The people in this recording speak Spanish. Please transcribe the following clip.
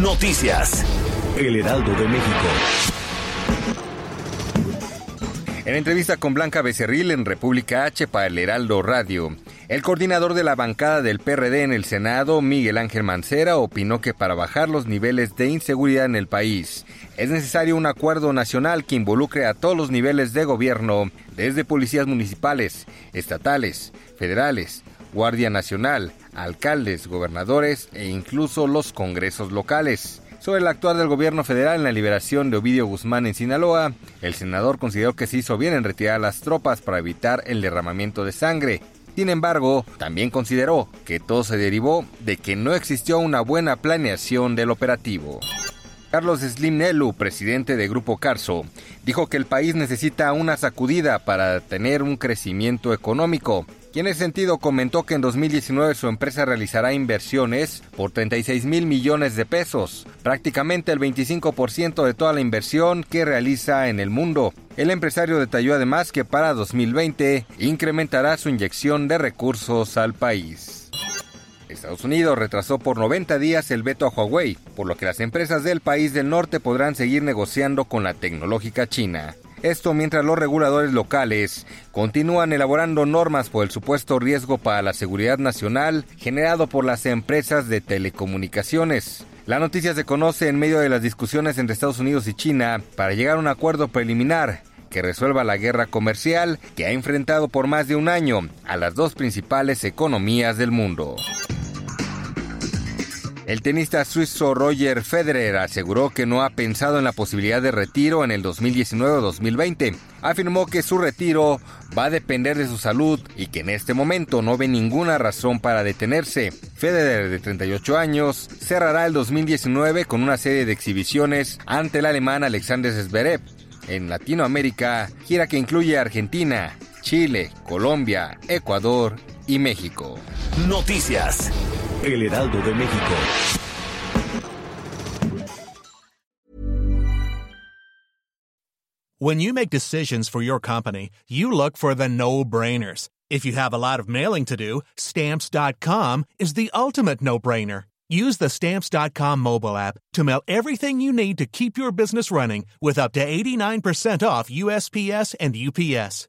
Noticias. El Heraldo de México. En entrevista con Blanca Becerril en República H para el Heraldo Radio, el coordinador de la bancada del PRD en el Senado, Miguel Ángel Mancera, opinó que para bajar los niveles de inseguridad en el país es necesario un acuerdo nacional que involucre a todos los niveles de gobierno, desde policías municipales, estatales, federales, Guardia Nacional, alcaldes, gobernadores e incluso los congresos locales. Sobre el actuar del gobierno federal en la liberación de Ovidio Guzmán en Sinaloa, el senador consideró que se hizo bien en retirar las tropas para evitar el derramamiento de sangre. Sin embargo, también consideró que todo se derivó de que no existió una buena planeación del operativo. Carlos Slim Nelu, presidente de Grupo Carso, dijo que el país necesita una sacudida para tener un crecimiento económico. Y en ese sentido comentó que en 2019 su empresa realizará inversiones por 36 mil millones de pesos, prácticamente el 25% de toda la inversión que realiza en el mundo. El empresario detalló además que para 2020 incrementará su inyección de recursos al país. Estados Unidos retrasó por 90 días el veto a Huawei, por lo que las empresas del país del norte podrán seguir negociando con la tecnológica china. Esto mientras los reguladores locales continúan elaborando normas por el supuesto riesgo para la seguridad nacional generado por las empresas de telecomunicaciones. La noticia se conoce en medio de las discusiones entre Estados Unidos y China para llegar a un acuerdo preliminar que resuelva la guerra comercial que ha enfrentado por más de un año a las dos principales economías del mundo. El tenista suizo Roger Federer aseguró que no ha pensado en la posibilidad de retiro en el 2019 o 2020. Afirmó que su retiro va a depender de su salud y que en este momento no ve ninguna razón para detenerse. Federer, de 38 años, cerrará el 2019 con una serie de exhibiciones ante el alemán Alexander Zverev. En Latinoamérica, gira que incluye Argentina, Chile, Colombia, Ecuador y México. Noticias. El Heraldo de México. When you make decisions for your company, you look for the no-brainers. If you have a lot of mailing to do, stamps.com is the ultimate no-brainer. Use the stamps.com mobile app to mail everything you need to keep your business running with up to 89% off USPS and UPS.